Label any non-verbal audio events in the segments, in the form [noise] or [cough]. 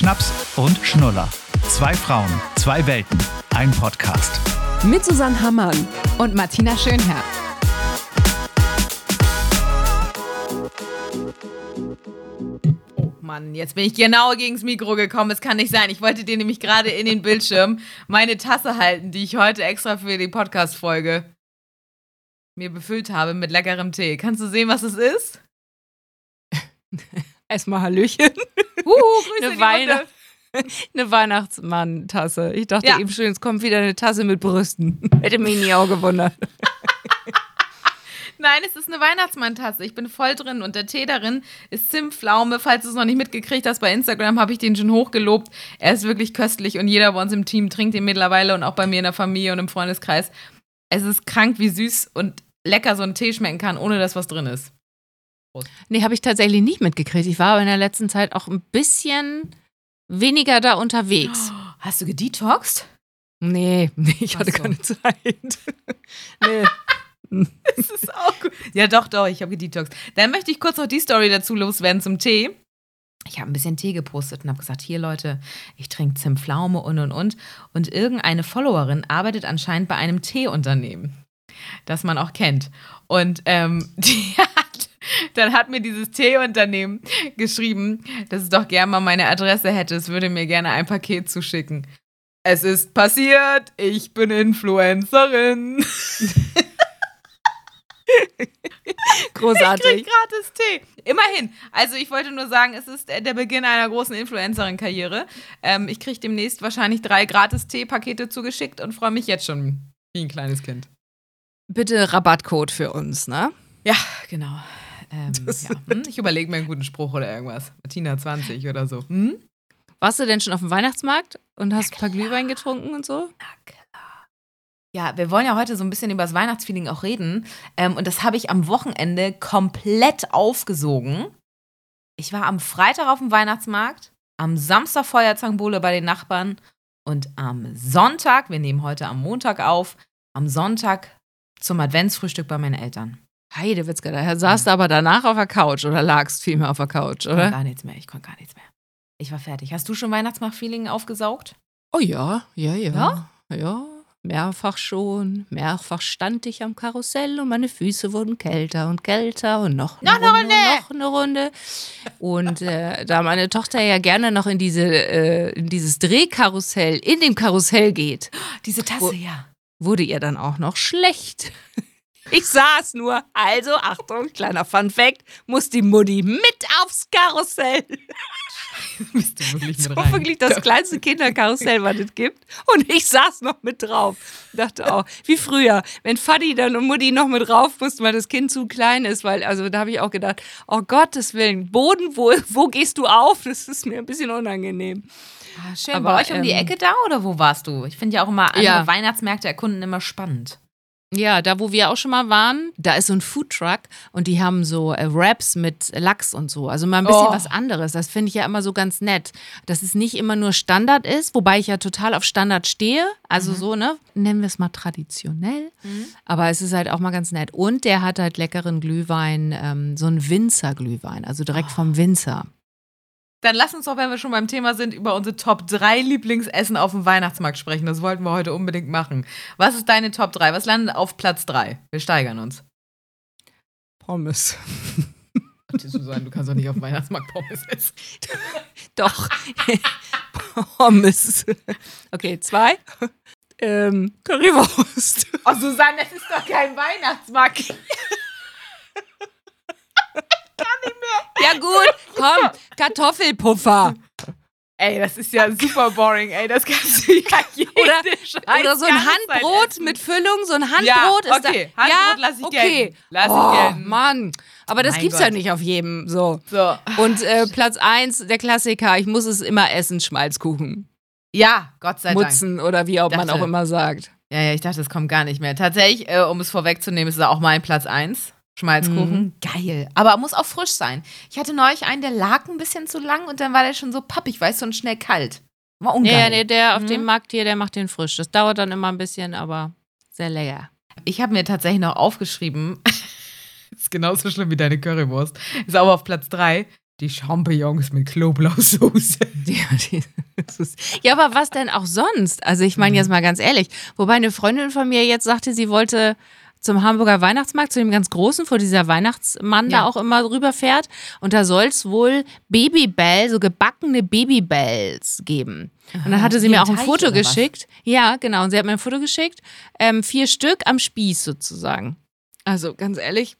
Schnaps und Schnuller. Zwei Frauen, zwei Welten, ein Podcast. Mit Susanne Hammann und Martina Schönherr. Oh Mann, jetzt bin ich genau gegens Mikro gekommen. Es kann nicht sein. Ich wollte dir nämlich gerade in den Bildschirm meine Tasse halten, die ich heute extra für die Podcast-Folge mir befüllt habe mit leckerem Tee. Kannst du sehen, was es ist? [laughs] Erstmal Hallöchen. Uh, Grüße eine, Weihnacht [laughs] eine Weihnachtsmann-Tasse. Ich dachte ja. eben schon, jetzt kommt wieder eine Tasse mit Brüsten. [laughs] Hätte mich nie auch gewundert. [laughs] Nein, es ist eine Weihnachtsmann-Tasse. Ich bin voll drin und der Tee darin ist Zimtpflaume. Falls du es noch nicht mitgekriegt hast, bei Instagram habe ich den schon hochgelobt. Er ist wirklich köstlich und jeder bei uns im Team trinkt ihn mittlerweile und auch bei mir in der Familie und im Freundeskreis. Es ist krank, wie süß und lecker so ein Tee schmecken kann, ohne dass was drin ist. Prost. Nee, habe ich tatsächlich nicht mitgekriegt. Ich war aber in der letzten Zeit auch ein bisschen weniger da unterwegs. [gasps] Hast du gedetoxed? Nee, [laughs] nee ich hatte so. keine Zeit. [laughs] nee. [laughs] das ist auch gut. Ja, doch, doch, ich habe gedetoxed. Dann möchte ich kurz noch die Story dazu loswerden zum Tee. Ich habe ein bisschen Tee gepostet und habe gesagt, hier Leute, ich trinke Zimtpflaume und und und. Und irgendeine Followerin arbeitet anscheinend bei einem Teeunternehmen, das man auch kennt. Und ähm, die hat dann hat mir dieses Teeunternehmen geschrieben, dass es doch gerne mal meine Adresse hätte. Es würde mir gerne ein Paket zuschicken. Es ist passiert, ich bin Influencerin. [laughs] Großartig. Ich krieg gratis Tee. Immerhin. Also ich wollte nur sagen, es ist der Beginn einer großen Influencerin-Karriere. Ähm, ich kriege demnächst wahrscheinlich drei gratis Tee-Pakete zugeschickt und freue mich jetzt schon wie ein kleines Kind. Bitte Rabattcode für uns, ne? Ja, genau. Ähm, ja. Hm? Ich überlege mir einen guten Spruch oder irgendwas. Martina 20 oder so. Hm? Warst du denn schon auf dem Weihnachtsmarkt und hast ein paar Glühwein getrunken und so? Na klar. Ja, wir wollen ja heute so ein bisschen über das Weihnachtsfeeling auch reden. Ähm, und das habe ich am Wochenende komplett aufgesogen. Ich war am Freitag auf dem Weihnachtsmarkt, am Samstag Feuerzangenbowle bei den Nachbarn und am Sonntag, wir nehmen heute am Montag auf, am Sonntag zum Adventsfrühstück bei meinen Eltern. Heidewitzka, da saß ja. du aber danach auf der Couch oder lagst vielmehr auf der Couch, oder? Ich konnte gar nichts mehr, ich konnte gar nichts mehr. Ich war fertig. Hast du schon Weihnachtsmarkt-Feeling aufgesaugt? Oh ja, ja, ja. Ja? Ja, mehrfach schon. Mehrfach stand ich am Karussell und meine Füße wurden kälter und kälter und noch eine, noch Runde, eine noch eine Runde. Und äh, da meine Tochter ja gerne noch in, diese, äh, in dieses Drehkarussell, in dem Karussell geht. Diese Tasse, wo, ja. Wurde ihr dann auch noch schlecht. Ich saß nur. Also, Achtung, kleiner Fun Fact, muss die Mutti mit aufs Karussell. Bist du wirklich mit rein? wirklich das kleinste Kinderkarussell, was es gibt. Und ich saß noch mit drauf. Dachte auch, wie früher, wenn Fadi dann und Mutti noch mit drauf mussten, weil das Kind zu klein ist, weil, also da habe ich auch gedacht, oh Gottes Willen, Boden, wo, wo gehst du auf? Das ist mir ein bisschen unangenehm. Ah, schön. Aber, Bei euch um die ähm, Ecke da oder wo warst du? Ich finde ja auch immer andere ja. Weihnachtsmärkte erkunden immer spannend. Ja, da wo wir auch schon mal waren, da ist so ein Foodtruck und die haben so äh, Wraps mit Lachs und so. Also mal ein bisschen oh. was anderes. Das finde ich ja immer so ganz nett. Dass es nicht immer nur Standard ist, wobei ich ja total auf Standard stehe. Also mhm. so, ne? Nennen wir es mal traditionell. Mhm. Aber es ist halt auch mal ganz nett. Und der hat halt leckeren Glühwein, ähm, so ein Winzer-Glühwein, also direkt oh. vom Winzer. Dann lass uns doch, wenn wir schon beim Thema sind, über unsere Top 3 Lieblingsessen auf dem Weihnachtsmarkt sprechen. Das wollten wir heute unbedingt machen. Was ist deine Top 3? Was landet auf Platz 3? Wir steigern uns. Pommes. Susanne, du kannst doch nicht auf dem Weihnachtsmarkt Pommes essen. [laughs] doch. [laughs] Pommes. Okay, zwei. Ähm, Currywurst. Oh, Susanne, das ist doch kein Weihnachtsmarkt. [laughs] Ja gut, komm, Kartoffelpuffer. Ey, das ist ja super boring, ey. Das kannst du ja jede [laughs] oder, oder so ein Handbrot mit Füllung, so ein Handbrot ja, ist okay. da. Handbrot ja, lass ich okay. gelten. Lass oh, ich gelten. Mann. Aber das mein gibt's Gott. ja nicht auf jedem so. so. Und äh, Platz 1, der Klassiker, ich muss es immer essen, Schmalzkuchen. Ja, Gott sei Dank. Mutzen oder wie auch man auch immer sagt. Ja, ja, ich dachte, das kommt gar nicht mehr. Tatsächlich, äh, um es vorwegzunehmen, ist es auch mein Platz 1. Schmalzkuchen, mhm. geil. Aber muss auch frisch sein. Ich hatte neulich einen, der lag ein bisschen zu lang und dann war der schon so pappig, weißt du, und schnell kalt. War ungeil. Nee, nee, der auf mhm. dem Markt hier, der macht den frisch. Das dauert dann immer ein bisschen, aber sehr lecker. Ich habe mir tatsächlich noch aufgeschrieben, [laughs] ist genauso schlimm wie deine Currywurst, ist aber auf Platz 3, Die Champignons mit Knoblauchsoße. [laughs] Ja, ja, aber was denn auch sonst? Also ich meine jetzt mal ganz ehrlich, wobei eine Freundin von mir jetzt sagte, sie wollte zum Hamburger Weihnachtsmarkt, zu dem ganz großen, wo dieser Weihnachtsmann Ja. da auch immer rüberfährt. Und da soll es wohl Babybell, so gebackene Babybells geben. Und dann hatte sie mir auch ein Teig Foto oder was? geschickt. Ja, genau. Und sie hat mir ein Foto geschickt. Ähm, vier Stück am Spieß sozusagen. Also ganz ehrlich,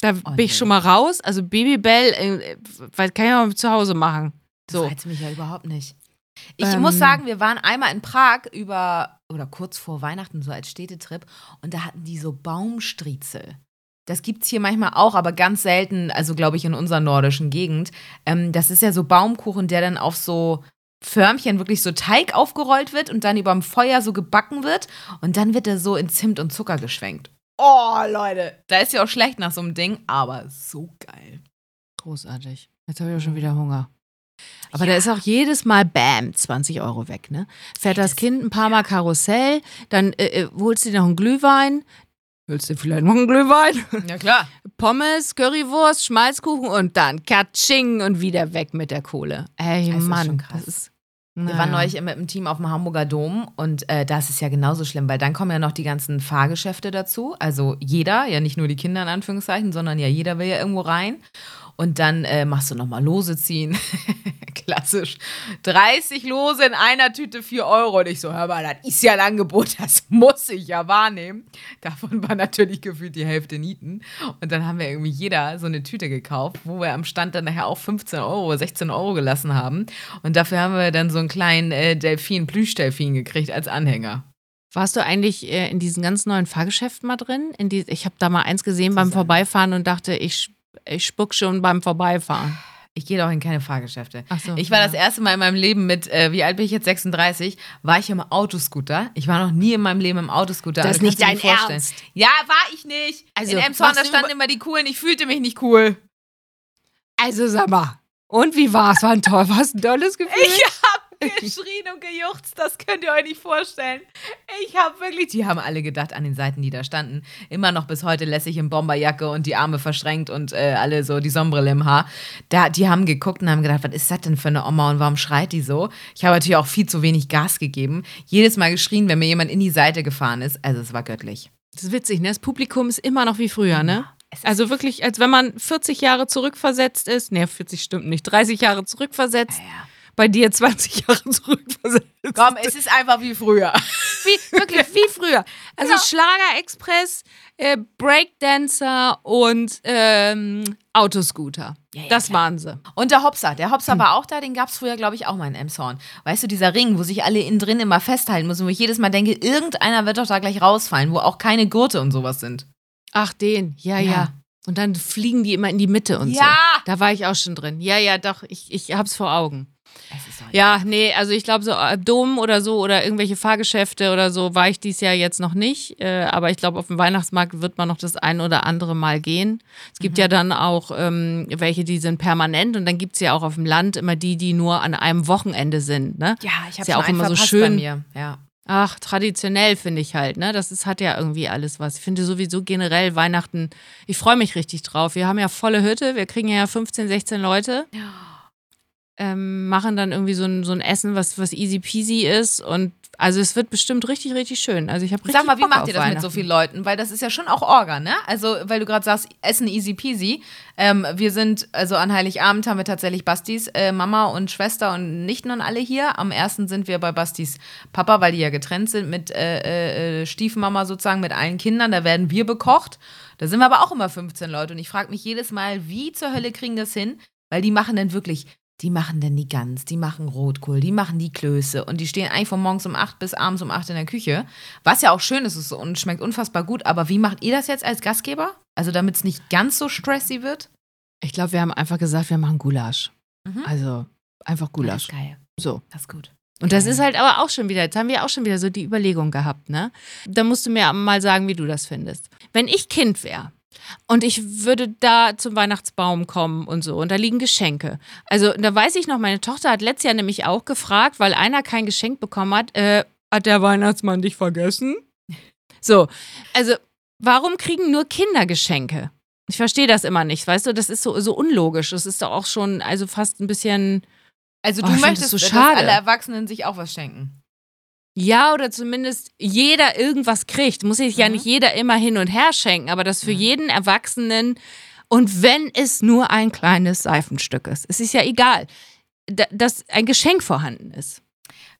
da bin nee. ich schon mal raus. Also Babybell, äh, weil kann ich ja mal zu Hause machen. Das So. reizt mich ja überhaupt nicht. Ich Ähm. muss sagen, wir waren einmal in Prag über oder kurz vor Weihnachten so als Städtetrip und da hatten die so Baumstriezel. Das gibt es hier manchmal auch, aber ganz selten, also glaube ich in unserer nordischen Gegend. Ähm, das ist ja so Baumkuchen, der dann auf so Förmchen wirklich so Teig aufgerollt wird und dann überm Feuer so gebacken wird und dann wird er so in Zimt und Zucker geschwenkt. Oh, Leute. Da ist ja auch schlecht nach so einem Ding, aber so geil. Großartig. Jetzt habe ich auch schon wieder Hunger. Aber da ist auch jedes Mal Bam, 20 Euro weg, ne? Fährt das das- Kind ein paar Mal Karussell, dann äh, äh, holst du dir noch einen Glühwein. Willst du vielleicht noch einen Glühwein? Ja, klar. [laughs] Pommes, Currywurst, Schmalzkuchen und dann Katsching und wieder weg mit der Kohle. Ey, Das ist Mann, schon krass. das ist. Wir waren neulich mit dem Team auf dem Hamburger Dom und äh, das ist ja genauso schlimm, weil dann kommen ja noch die ganzen Fahrgeschäfte dazu. Also jeder, ja nicht nur die Kinder in Anführungszeichen, sondern ja jeder will ja irgendwo rein. Und dann äh, machst du nochmal Lose ziehen. [laughs] Klassisch. 30 Lose in einer Tüte 4 Euro. Und ich so, hör mal, das ist ja ein Angebot, das muss ich ja wahrnehmen. Davon war natürlich gefühlt die Hälfte Nieten. Und dann haben wir irgendwie jeder so eine Tüte gekauft, wo wir am Stand dann nachher auch 15 Euro, 16 Euro gelassen haben. Und dafür haben wir dann so einen kleinen äh, Delfin, Plüschdelfin gekriegt als Anhänger. Warst du eigentlich äh, in diesen ganz neuen Fahrgeschäften mal drin? In die, ich habe da mal eins gesehen beim. Vorbeifahren und dachte, ich, ich spuck schon beim Vorbeifahren. Ich gehe doch in keine Fahrgeschäfte. Ach so, ich war ja. das erste Mal in meinem Leben mit, äh, wie alt bin ich jetzt, 36, war ich im Autoscooter. Ich war noch nie in meinem Leben im Autoscooter. Das Also ist nicht dein vorstellen. Ernst. Ja, war ich nicht. Also, in Emshorn, da standen immer die Coolen. Ich fühlte mich nicht cool. Also sag mal. Und wie war's? War ein toll, war's ein tolles Gefühl? [laughs] Ich geschrien und gejuchzt, das könnt ihr euch nicht vorstellen. Ich habe wirklich, die haben alle gedacht an den Seiten, die da standen, immer noch bis heute lässig in Bomberjacke und die Arme verschränkt und äh, alle so die Sonnenbrille im Haar. Da, die haben geguckt und haben gedacht, was ist das denn für eine Oma und warum schreit die so? Ich habe natürlich auch viel zu wenig Gas gegeben. Jedes Mal geschrien, wenn mir jemand in die Seite gefahren ist. Also es war göttlich. Das ist witzig, ne? Das Publikum ist immer noch wie früher, ne? Also wirklich, als wenn man 40 Jahre zurückversetzt ist. Ne, 40 stimmt nicht. 30 Jahre zurückversetzt. Bei dir 20 [laughs] Jahre zurückversetzt. Komm, es ist einfach wie früher. Wie, wirklich, wie früher. Also Schlager-Express, äh, Breakdancer und ähm, Autoscooter. Ja, ja, das klar. waren sie. Und der Hopser. Der Hopser war auch da, den gab es früher, glaube ich, auch mal in Emshorn. Weißt du, dieser Ring, wo sich alle innen drin immer festhalten müssen, wo ich jedes Mal denke, irgendeiner wird doch da gleich rausfallen, wo auch keine Gurte und sowas sind. Ach, den. Ja, ja. Ja. Und dann fliegen die immer in die Mitte und so. Ja. Da war ich auch schon drin. Ja, ja, doch. Ich, ich hab's vor Augen. Ja, nee, also ich glaube so äh, Dom oder so oder irgendwelche Fahrgeschäfte oder so war ich dieses Jahr jetzt noch nicht. Äh, aber ich glaube, auf dem Weihnachtsmarkt wird man noch das ein oder andere Mal gehen. Es gibt ja dann auch ähm, welche, die sind permanent und dann gibt es ja auch auf dem Land immer die, die nur an einem Wochenende sind. Ne? Ja, ich habe ja auch immer so schön. Ja. Ach, traditionell finde ich halt, ne? Das ist, hat ja irgendwie alles was. Ich finde sowieso generell Weihnachten, ich freue mich richtig drauf. Wir haben ja volle Hütte, wir kriegen ja 15, 16 Leute. Ähm, machen dann irgendwie so ein, so ein Essen, was, was easy peasy ist. Und also es wird bestimmt richtig, richtig schön. Also ich habe richtig Sag mal, wie Bock macht ihr das mit so vielen Leuten? Weil das ist ja schon auch Orga, ne? Also, weil du gerade sagst, Essen easy peasy. Ähm, wir sind, also an Heiligabend haben wir tatsächlich Bastis äh, Mama und Schwester und Nichten und alle hier. Am ersten sind wir bei Bastis Papa, weil die ja getrennt sind mit äh, äh, Stiefmama sozusagen, mit allen Kindern. Da werden wir bekocht. Da sind wir aber auch immer 15 Leute. Und ich frage mich jedes Mal, wie zur Hölle kriegen das hin? Weil die machen dann wirklich die machen dann die Gans, die machen Rotkohl, die machen die Klöße und die stehen eigentlich von morgens um 8 bis abends um 8 in der Küche. Was ja auch schön ist und schmeckt unfassbar gut. Aber wie macht ihr das jetzt als Gastgeber? Also damit es nicht ganz so stressy wird? Ich glaube, wir haben einfach gesagt, wir machen Gulasch. Mhm. Also einfach Das Gulasch. ist geil. So. Das ist gut. Und das ist halt aber auch schon wieder, jetzt haben wir auch schon wieder so die Überlegung gehabt, ne? Da musst du mir mal sagen, wie du das findest. Wenn ich Kind wäre und ich würde da zum Weihnachtsbaum kommen und so und da liegen Geschenke. Also da weiß ich noch, meine Tochter hat letztes Jahr nämlich auch gefragt, weil einer kein Geschenk bekommen hat, äh, hat der Weihnachtsmann dich vergessen? So, also warum kriegen nur Kinder Geschenke? Ich verstehe das immer nicht, weißt du? Das ist so, so unlogisch. Das ist doch auch schon, also fast ein bisschen. Also du Oh, möchtest, so dass alle Erwachsenen sich auch was schenken. Ja, oder zumindest jeder irgendwas kriegt. Muss sich ja Mhm. nicht jeder immer hin und her schenken, aber dass für jeden Erwachsenen und wenn es nur ein kleines Seifenstück ist, es ist ja egal, da, dass ein Geschenk vorhanden ist.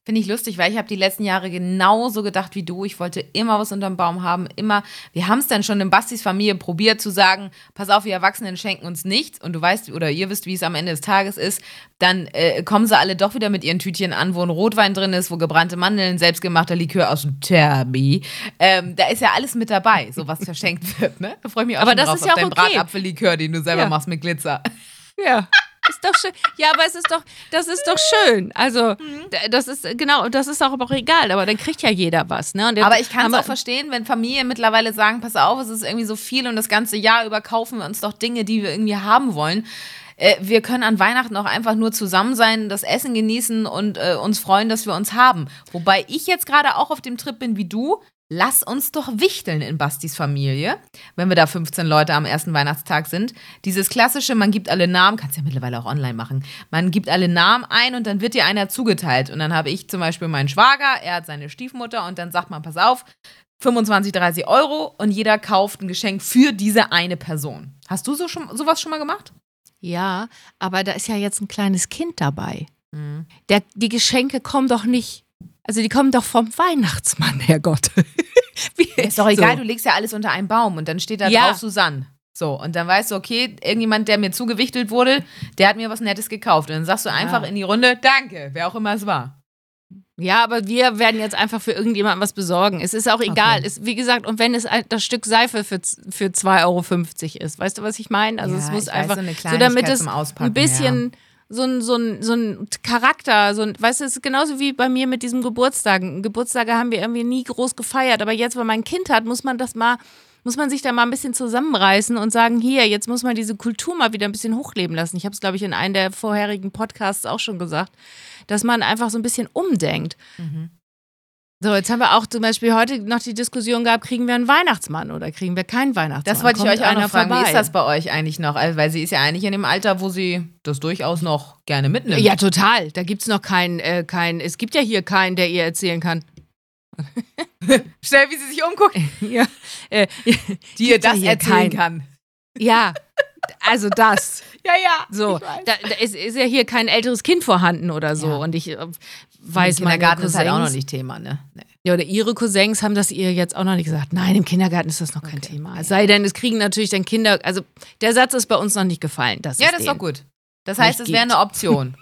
Finde ich lustig, weil ich habe die letzten Jahre genauso gedacht wie du. Ich wollte immer was unterm Baum haben, immer. Wir haben es dann schon in Bastis Familie probiert zu sagen, pass auf, wir Erwachsenen schenken uns nichts und du weißt oder ihr wisst, wie es am Ende des Tages ist. Dann äh, kommen sie alle doch wieder mit ihren Tütchen an, wo ein Rotwein drin ist, wo gebrannte Mandeln, selbstgemachter Likör aus dem Terbi. Ähm, da ist ja alles mit dabei, so was verschenkt [laughs] wird. Ne? Da freue ich mich auch Aber schon das drauf ist auf ja auch deinen okay. Bratapfellikör, den du selber Ja. machst mit Glitzer. Ja. [laughs] Ist doch schön. Ja, aber es ist doch, das ist doch schön. Also, Mhm. das ist, genau, das ist auch aber auch egal. Aber dann kriegt ja jeder was, ne? Jetzt Aber ich kann es auch verstehen, wenn Familien mittlerweile sagen, pass auf, es ist irgendwie so viel und das ganze Jahr über kaufen wir uns doch Dinge, die wir irgendwie haben wollen. Äh, wir können an Weihnachten auch einfach nur zusammen sein, das Essen genießen und äh, uns freuen, dass wir uns haben. Wobei ich jetzt gerade auch auf dem Trip bin wie du. Lass uns doch wichteln in Bastis Familie, wenn wir da 15 Leute am ersten Weihnachtstag sind. Dieses klassische, man gibt alle Namen, kannst ja mittlerweile auch online machen. Man gibt alle Namen ein und dann wird dir einer zugeteilt. Und dann habe ich zum Beispiel meinen Schwager, er hat seine Stiefmutter und dann sagt man, pass auf, 25, 30 Euro und jeder kauft ein Geschenk für diese eine Person. Hast du so schon, sowas schon mal gemacht? Ja, aber da ist ja jetzt ein kleines Kind dabei. Mhm. Der, die Geschenke kommen doch nicht, also die kommen doch vom Weihnachtsmann, Herrgott. [laughs] Ist doch egal, So. du legst ja alles unter einen Baum und dann steht da Ja. drauf Susanne. So, und dann weißt du, okay, irgendjemand, der mir zugewichtelt wurde, der hat mir was Nettes gekauft. Und dann sagst du einfach in die Runde, danke, wer auch immer es war. Ja, aber wir werden jetzt einfach für irgendjemanden was besorgen. Es ist auch egal. Okay. Es, wie gesagt, und wenn es das Stück Seife für, für 2,50 Euro ist, weißt du, was ich meine? Also Ja, es muss ich weiß, einfach so so damit es ein bisschen so ein, so, ein, so ein Charakter, so ein, weißt du, es ist genauso wie bei mir mit diesem Geburtstag. Geburtstage haben wir irgendwie nie groß gefeiert, aber jetzt, wenn man ein Kind hat, muss man das mal, muss man sich da mal ein bisschen zusammenreißen und sagen, hier, jetzt muss man diese Kultur mal wieder ein bisschen hochleben lassen. Ich habe es, glaube ich, in einem der vorherigen Podcasts auch schon gesagt, dass man einfach so ein bisschen umdenkt. So, jetzt haben wir auch zum Beispiel heute noch die Diskussion gehabt, kriegen wir einen Weihnachtsmann oder kriegen wir keinen Weihnachtsmann? Das wollte ich Kommt euch auch noch fragen. Wie vorbei? ist das bei euch eigentlich noch? Also, Weil sie ist ja eigentlich in dem Alter, wo sie das durchaus noch gerne mitnimmt. Ja, total. Da gibt es noch keinen, äh, kein, es gibt ja hier keinen, der ihr erzählen kann. [laughs] Schnell, wie sie sich umguckt, [laughs] ja, äh, die ihr das erzählen keinen. kann. ja, also das. [laughs] Ja, ja. So, da, da ist, ist ja hier kein älteres Kind vorhanden oder so. Ja. Und ich äh, weiß, Im meine Kindergarten ist halt auch noch Cousins- nicht Thema, ne? Nee. Ja, oder ihre Cousins haben das ihr jetzt auch noch nicht gesagt. Nein, im Kindergarten ist das noch kein Okay. Thema. Es sei denn, es kriegen natürlich dann Kinder, also der Satz ist bei uns noch nicht gefallen. Dass Ja, das ist doch gut. Das heißt, es wäre eine Option.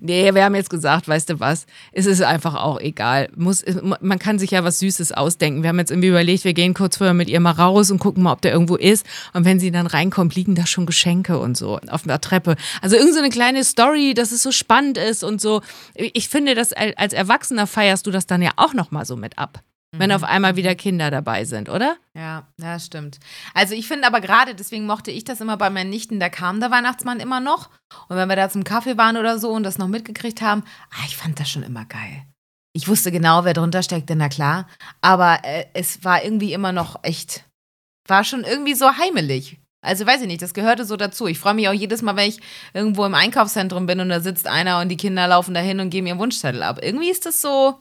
Nee, wir haben jetzt gesagt, weißt du was, es ist einfach auch egal. Muss, man kann sich ja was Süßes ausdenken. Wir haben jetzt irgendwie überlegt, wir gehen kurz vorher mit ihr mal raus und gucken mal, ob der irgendwo ist. Und wenn sie dann reinkommt, liegen da schon Geschenke und so auf der Treppe. Also irgend so eine kleine Story, dass es so spannend ist und so. Ich finde, dass als Erwachsener feierst du das dann ja auch nochmal so mit ab. Wenn auf einmal wieder Kinder dabei sind, oder? Ja, ja, stimmt. Also ich finde aber gerade, deswegen mochte ich das immer bei meinen Nichten, da kam der Weihnachtsmann immer noch. Und wenn wir da zum Kaffee waren oder so und das noch mitgekriegt haben, ah, ich fand das schon immer geil. Ich wusste genau, wer drunter steckte, na klar. Aber äh, es war irgendwie immer noch echt, war schon irgendwie so heimelig. Also weiß ich nicht, das gehörte so dazu. Ich freue mich auch jedes Mal, wenn ich irgendwo im Einkaufszentrum bin und da sitzt einer und die Kinder laufen dahin und geben ihren Wunschzettel ab. Irgendwie ist das so,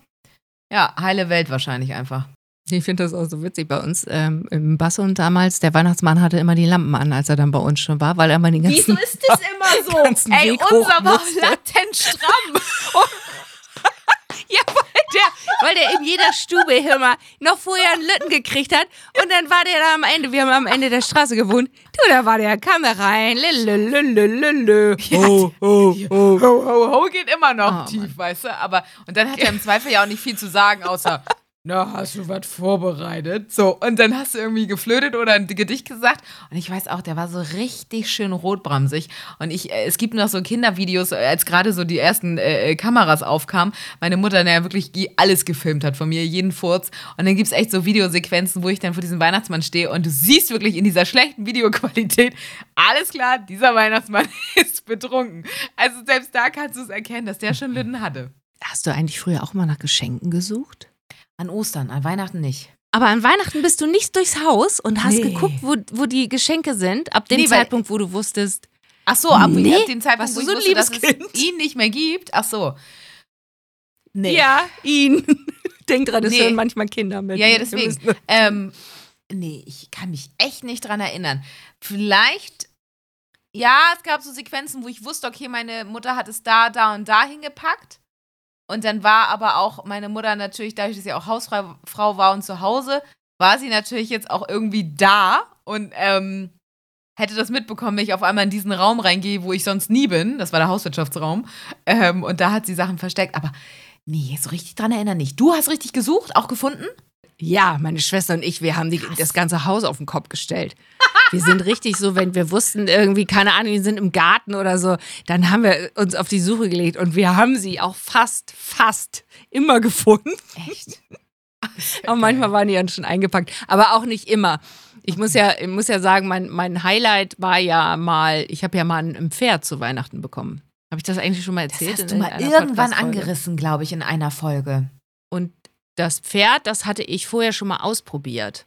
ja, heile Welt wahrscheinlich einfach. Ich finde das auch so witzig bei uns. Ähm, Im Bassum damals, der Weihnachtsmann hatte immer die Lampen an, als er dann bei uns schon war, weil er immer den ganzen Wieso ist das [laughs] immer so? Ey, Weg unser war latent stramm. [laughs] Ja, weil der, weil der in jeder Stube immer noch vorher einen Lütten gekriegt hat und dann war der da am Ende, wir haben am Ende der Straße gewohnt. Du, da war der, kam da rein, lülülülülü. Oh, oh, oh. Ho, ho, ho geht immer noch Oh, tief, weißt du? Aber, und dann hat er im Zweifel ja auch nicht viel zu sagen, außer, na, hast du was vorbereitet? So, und dann hast du irgendwie geflötet oder ein Gedicht gesagt. Und ich weiß auch, der war so richtig schön rotbramsig. Und ich, äh, es gibt noch so Kindervideos, äh, als gerade so die ersten äh, äh, Kameras aufkamen, meine Mutter, der wirklich alles gefilmt hat von mir, jeden Furz. Und dann gibt es echt so Videosequenzen, wo ich dann vor diesem Weihnachtsmann stehe und du siehst wirklich in dieser schlechten Videoqualität, alles klar, dieser Weihnachtsmann [laughs] ist betrunken. Also selbst da kannst du es erkennen, dass der schon Lütten hatte. Hast du eigentlich früher auch mal nach Geschenken gesucht? An Ostern, an Weihnachten nicht. Aber an Weihnachten bist du nicht durchs Haus und hast Nee. geguckt, wo, wo die Geschenke sind, ab dem Nee, Zeitpunkt, wo du wusstest. Ach so, ab, Nee, ab dem Zeitpunkt, warst wo du so ein wusste, dass liebes es Kind? ihn nicht mehr gibt. Ach so. Nee. Ja, ihn. [laughs] Denk dran, es Nee. hören manchmal Kinder mit. Ja, ja, deswegen. Ähm, nee, ich kann mich echt nicht dran erinnern. Vielleicht, ja, es gab so Sequenzen, wo ich wusste, okay, meine Mutter hat es da, da und da hingepackt. Und dann war aber auch meine Mutter natürlich, dadurch, dass sie auch Hausfrau Frau war und zu Hause, war sie natürlich jetzt auch irgendwie da und ähm, hätte das mitbekommen, wenn ich auf einmal in diesen Raum reingehe, wo ich sonst nie bin. Das war der Hauswirtschaftsraum. Ähm, und da hat sie Sachen versteckt. Aber nee, so richtig dran erinnern nicht. Du hast richtig gesucht, auch gefunden? Ja, meine Schwester und ich, wir haben die, das ganze Haus auf den Kopf gestellt. Wir sind richtig so, wenn wir wussten, irgendwie, keine Ahnung, wir sind im Garten oder so, dann haben wir uns auf die Suche gelegt und wir haben sie auch fast, fast immer gefunden. Echt? [laughs] Aber manchmal waren die dann schon eingepackt. Aber auch nicht immer. Ich muss ja, ich muss ja sagen, mein, mein Highlight war ja mal, ich habe ja mal ein, Pferd zu Weihnachten bekommen. Habe ich das eigentlich schon mal Das erzählt? hast in du mal irgendwann angerissen, glaube ich, in einer Folge. Und das Pferd, das hatte ich vorher schon mal ausprobiert.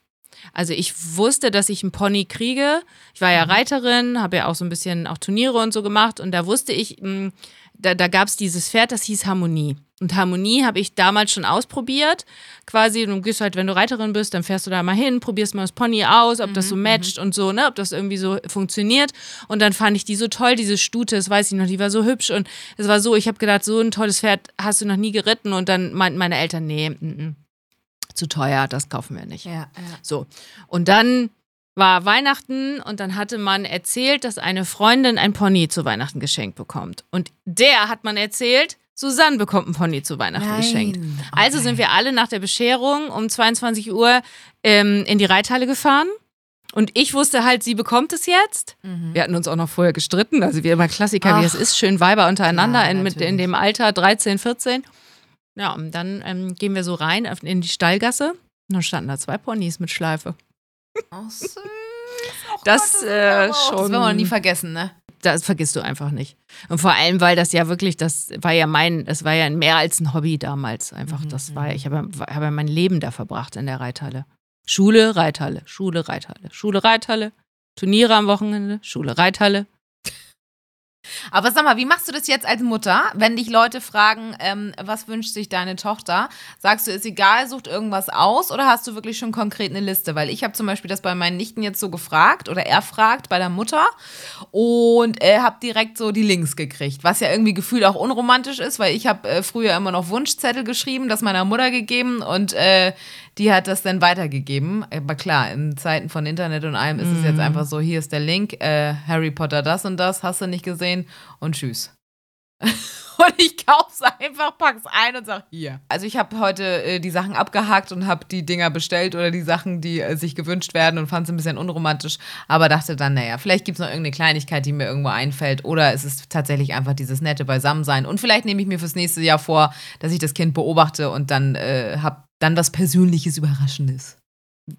Also ich wusste, dass ich einen Pony kriege. Ich war ja Mhm. Reiterin, habe ja auch so ein bisschen auch Turniere und so gemacht. Und da wusste ich, mh, da, da gab es dieses Pferd, das hieß Harmonie. Und Harmonie habe ich damals schon ausprobiert. Quasi, du gehst halt, wenn du Reiterin bist, dann fährst du da mal hin, probierst mal das Pony aus, ob Mhm, das so matcht und so, ne, ob das irgendwie so funktioniert. Und dann fand ich die so toll, diese Stute, das weiß ich noch, die war so hübsch. Und es war so, ich habe gedacht, so ein tolles Pferd hast du noch nie geritten. Und dann meinten meine Eltern, nee, mm, mm, zu teuer, das kaufen wir nicht. Ja, ja. So. Und dann war Weihnachten und dann hatte man erzählt, dass eine Freundin ein Pony zu Weihnachten geschenkt bekommt. Und der hat man erzählt, Susanne bekommt ein Pony zu Weihnachten Nein. geschenkt. Okay. Also sind wir alle nach der Bescherung um 22 Uhr ähm, in die Reithalle gefahren. Und ich wusste halt, sie bekommt es jetzt. Mhm. Wir hatten uns auch noch vorher gestritten. Also wie immer Klassiker, wie es Ach, ist, schön Weiber untereinander klar, in, mit, in dem Alter 13, 14. Ja, und dann ähm, gehen wir so rein in die Stallgasse. Und dann standen da zwei Ponys mit Schleife. Ach, süß. Ach Das, Gott, äh, aber auch- Das schon- werden wir nie vergessen, ne? Das vergisst du einfach nicht. Und vor allem, weil das ja wirklich, das war ja mein, das war ja mehr als ein Hobby damals. Einfach, Mhm, das war, ich habe, habe ja mein Leben da verbracht in der Reithalle. Schule, Reithalle, Schule, Reithalle, Schule, Reithalle, Turniere am Wochenende, Schule, Reithalle. Aber sag mal, wie machst du das jetzt als Mutter, wenn dich Leute fragen, ähm, was wünscht sich deine Tochter? Sagst du, ist egal, sucht irgendwas aus oder hast du wirklich schon konkret eine Liste? Weil ich habe zum Beispiel das bei meinen Nichten jetzt so gefragt oder er fragt bei der Mutter und äh, habe direkt so die Links gekriegt, was ja irgendwie gefühlt auch unromantisch ist, weil ich habe äh, früher immer noch Wunschzettel geschrieben, das meiner Mutter gegeben und äh, die hat das dann weitergegeben. Aber klar, in Zeiten von Internet und allem ist es jetzt einfach so, hier ist der Link, äh, Harry Potter das und das, hast du nicht gesehen und tschüss. [laughs] und ich kauf's einfach, pack's ein und sag hier. Also ich habe heute äh, die Sachen abgehakt und habe die Dinger bestellt oder die Sachen, die äh, sich gewünscht werden und fand es ein bisschen unromantisch, aber dachte dann, naja, vielleicht gibt's noch irgendeine Kleinigkeit, die mir irgendwo einfällt oder es ist tatsächlich einfach dieses nette Beisammensein und vielleicht nehme ich mir fürs nächste Jahr vor, dass ich das Kind beobachte und dann äh, hab dann was Persönliches, Überraschendes.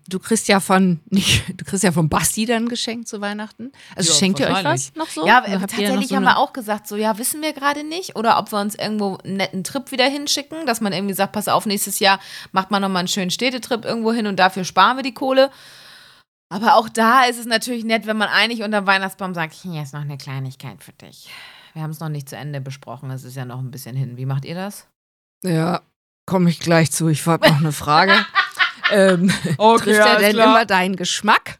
Du kriegst ja von, [laughs] nicht, du kriegst ja von Basti dann ein Geschenk zu Weihnachten. Also Ja, schenkt ihr euch was noch so? Ja, tatsächlich so haben wir auch gesagt, so ja, wissen wir gerade nicht. Oder ob wir uns irgendwo einen netten Trip wieder hinschicken, dass man irgendwie sagt, pass auf, nächstes Jahr macht man nochmal einen schönen Städtetrip irgendwo hin und dafür sparen wir die Kohle. Aber auch da ist es natürlich nett, wenn man einig unter dem Weihnachtsbaum sagt, hier ist noch eine Kleinigkeit für dich. Wir haben es noch nicht zu Ende besprochen, es ist ja noch ein bisschen hin. Wie macht ihr das? Ja, komme ich gleich zu. Ich habe noch eine Frage. [laughs] ähm, [laughs] Okay, trifft er denn immer deinen Geschmack?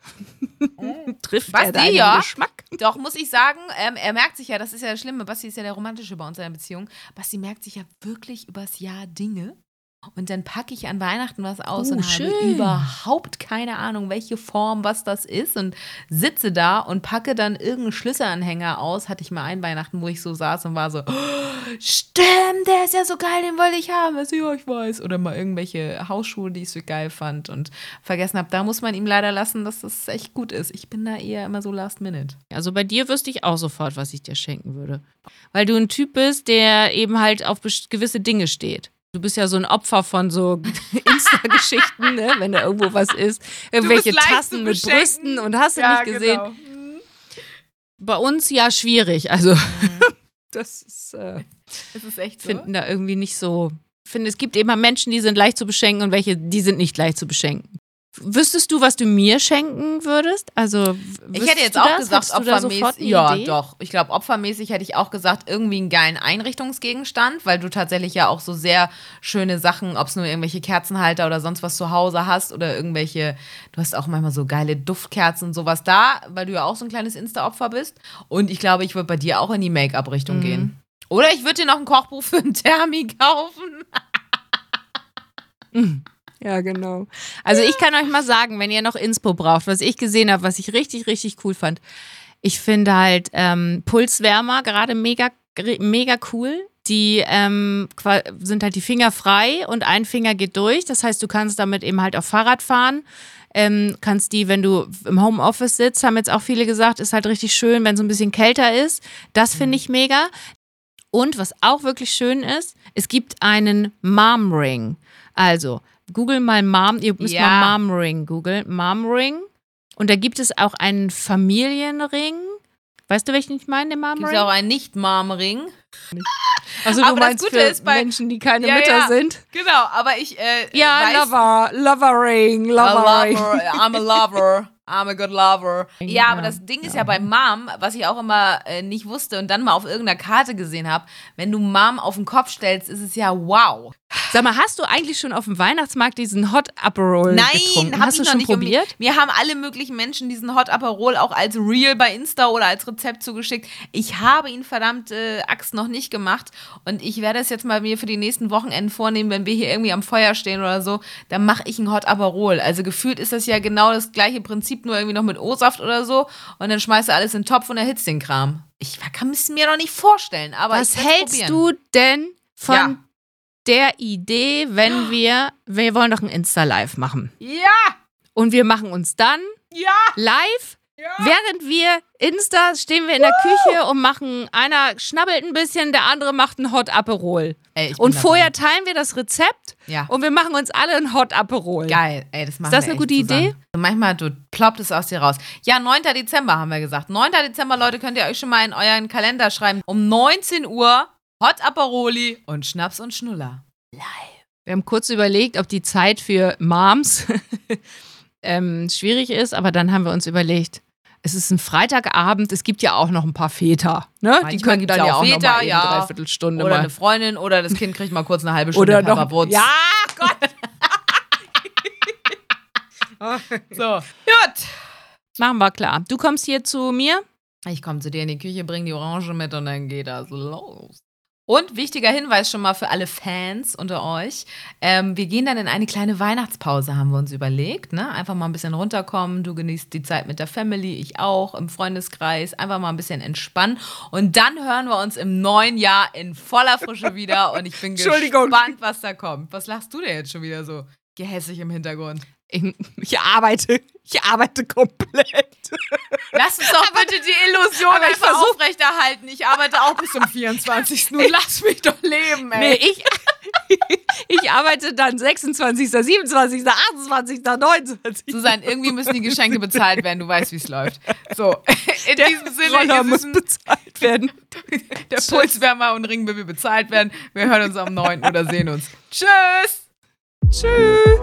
[laughs] trifft Was, er deinen ja? Geschmack? Doch, muss ich sagen, ähm, er merkt sich ja, das ist ja das Schlimme, Basti ist ja der Romantische bei uns in der Beziehung. Basti merkt sich ja wirklich übers Jahr Dinge. Und dann packe ich an Weihnachten was aus Oh, und schön. habe überhaupt keine Ahnung, welche Form, was das ist. Und sitze da und packe dann irgendeinen Schlüsselanhänger aus. Hatte ich mal ein Weihnachten, wo ich so saß und war so, oh, stimmt, der ist ja so geil, den wollte ich haben. Also, ja, ich weiß. Oder mal irgendwelche Hausschuhe, die ich so geil fand und vergessen habe. Da muss man ihm leider lassen, dass das echt gut ist. Ich bin da eher immer so last minute. Also bei dir wüsste ich auch sofort, was ich dir schenken würde. Weil du ein Typ bist, der eben halt auf gewisse Dinge steht. Du bist ja so ein Opfer von so [laughs] Insta-Geschichten, ne? wenn da irgendwo was ist. Irgendwelche Tassen mit beschenken. Brüsten und hast du nicht gesehen. genau. Bei uns ja schwierig. Also [laughs] das ist, äh, Es ist echt so. finden da irgendwie nicht so. Ich finde, es gibt immer Menschen, die sind leicht zu beschenken und welche, die sind nicht leicht zu beschenken. Wüsstest du, was du mir schenken würdest? Also ich hätte jetzt auch gesagt, opfermäßig. Ja, Idee? doch. Ich glaube, opfermäßig hätte ich auch gesagt, irgendwie einen geilen Einrichtungsgegenstand, weil du tatsächlich ja auch so sehr schöne Sachen, ob es nur irgendwelche Kerzenhalter oder sonst was zu Hause hast oder irgendwelche, du hast auch manchmal so geile Duftkerzen und sowas da, weil du ja auch so ein kleines Insta-Opfer bist. Und ich glaube, ich würde bei dir auch in die Make-up-Richtung mhm. gehen. Oder ich würde dir noch ein Kochbuch für einen Thermi kaufen. mhm. Ja, genau. Also ich kann euch mal sagen, wenn ihr noch Inspo braucht, was ich gesehen habe, was ich richtig, richtig cool fand. Ich finde halt ähm, Pulswärmer gerade mega, mega cool. Die ähm, sind halt die Finger frei und ein Finger geht durch. Das heißt, du kannst damit eben halt auf Fahrrad fahren. Ähm, kannst die, wenn du im Homeoffice sitzt, haben jetzt auch viele gesagt, ist halt richtig schön, wenn es ein bisschen kälter ist. Das finde mhm. ich mega. Und was auch wirklich schön ist, es gibt einen Mom Ring. Also Google mal Mom, ihr müsst ja. mal Mom Ring googeln. Mom Ring. Und da gibt es auch einen Familienring. Weißt du, welchen ich meine, den Mom Ring? Gibt auch einen Nicht-Mom-Ring? Also du aber meinst das Gute für ist bei Menschen, die keine ja, Mütter ja, sind? Genau, aber ich äh, Ja, weiß, Lover, Lover Ring, Lover. I'm a lover. I'm a good lover. Ja, aber das Ding ist ja bei Mom, was ich auch immer äh, nicht wusste und dann mal auf irgendeiner Karte gesehen habe, wenn du Mom auf den Kopf stellst, ist es ja wow. Sag mal, hast du eigentlich schon auf dem Weihnachtsmarkt diesen Hot Aperol Nein, getrunken? Hast du schon probiert? Wir haben alle möglichen Menschen diesen Hot Aperol auch als Real bei Insta oder als Rezept zugeschickt. Ich habe ihn verdammt äh, Axt noch nicht gemacht und ich werde es jetzt mal mir für die nächsten Wochenenden vornehmen, wenn wir hier irgendwie am Feuer stehen oder so, dann mache ich einen Hot Aperol. Also gefühlt ist das ja genau das gleiche Prinzip, nur irgendwie noch mit O-Saft oder so und dann schmeißt du alles in den Topf und erhitzt den Kram. Ich kann es mir noch nicht vorstellen, aber Was hältst probieren. du denn von ja der Idee, wenn wir, wir wollen doch ein Insta-Live machen. Ja! Und wir machen uns dann ja! live. Ja. Während wir Insta stehen wir in der Woo! Küche und machen, einer schnabbelt ein bisschen, der andere macht ein Hot Aperol. Ey, und vorher dabei. teilen wir das Rezept ja. und wir machen uns alle ein Hot Aperol. Geil, ey, das machen Ist das eine gute zusammen. Idee? Manchmal du, ploppt es aus dir raus. Ja, 9. Dezember haben wir gesagt. 9. Dezember, Leute, könnt ihr euch schon mal in euren Kalender schreiben. Um 19 Uhr Hot Aperoli und Schnaps und Schnuller. Live. Wir haben kurz überlegt, ob die Zeit für Moms [laughs] ähm, schwierig ist, aber dann haben wir uns überlegt, es ist ein Freitagabend, es gibt ja auch noch ein paar Väter. Ne? die können dann ja auch Väter, noch mal ja. eine Dreiviertelstunde Oder mal. eine Freundin oder das Kind kriegt mal kurz eine halbe [laughs] Stunde oder noch, Ja, Gott. [laughs] so, gut. Machen wir klar. Du kommst hier zu mir. Ich komme zu dir in die Küche, bring die Orange mit und dann geht das los. Und wichtiger Hinweis schon mal für alle Fans unter euch. Ähm, wir gehen dann in eine kleine Weihnachtspause, haben wir uns überlegt. Ne? Einfach mal ein bisschen runterkommen. Du genießt die Zeit mit der Family, ich auch, im Freundeskreis. Einfach mal ein bisschen entspannen. Und dann hören wir uns im neuen Jahr in voller Frische wieder. Und ich bin [laughs] gespannt, was da kommt. Was lachst du denn jetzt schon wieder so gehässig im Hintergrund? Ich, arbeite, ich arbeite komplett. Lass uns doch [laughs] bitte die Illusion aber einfach versuch, aufrechterhalten. Ich arbeite auch bis zum 24. Nun [laughs] lass mich doch leben, ey. Nee, ich, [laughs] ich arbeite dann 26., 27., 28., 29. Susanne, irgendwie müssen die Geschenke bezahlt werden. Du weißt, wie es läuft. So, in der diesem Sinne. Roller muss bezahlt werden. Der Pulswärmer und Ringbibi bezahlt werden. Wir hören uns am 9. oder sehen uns. Tschüss. Tschüss.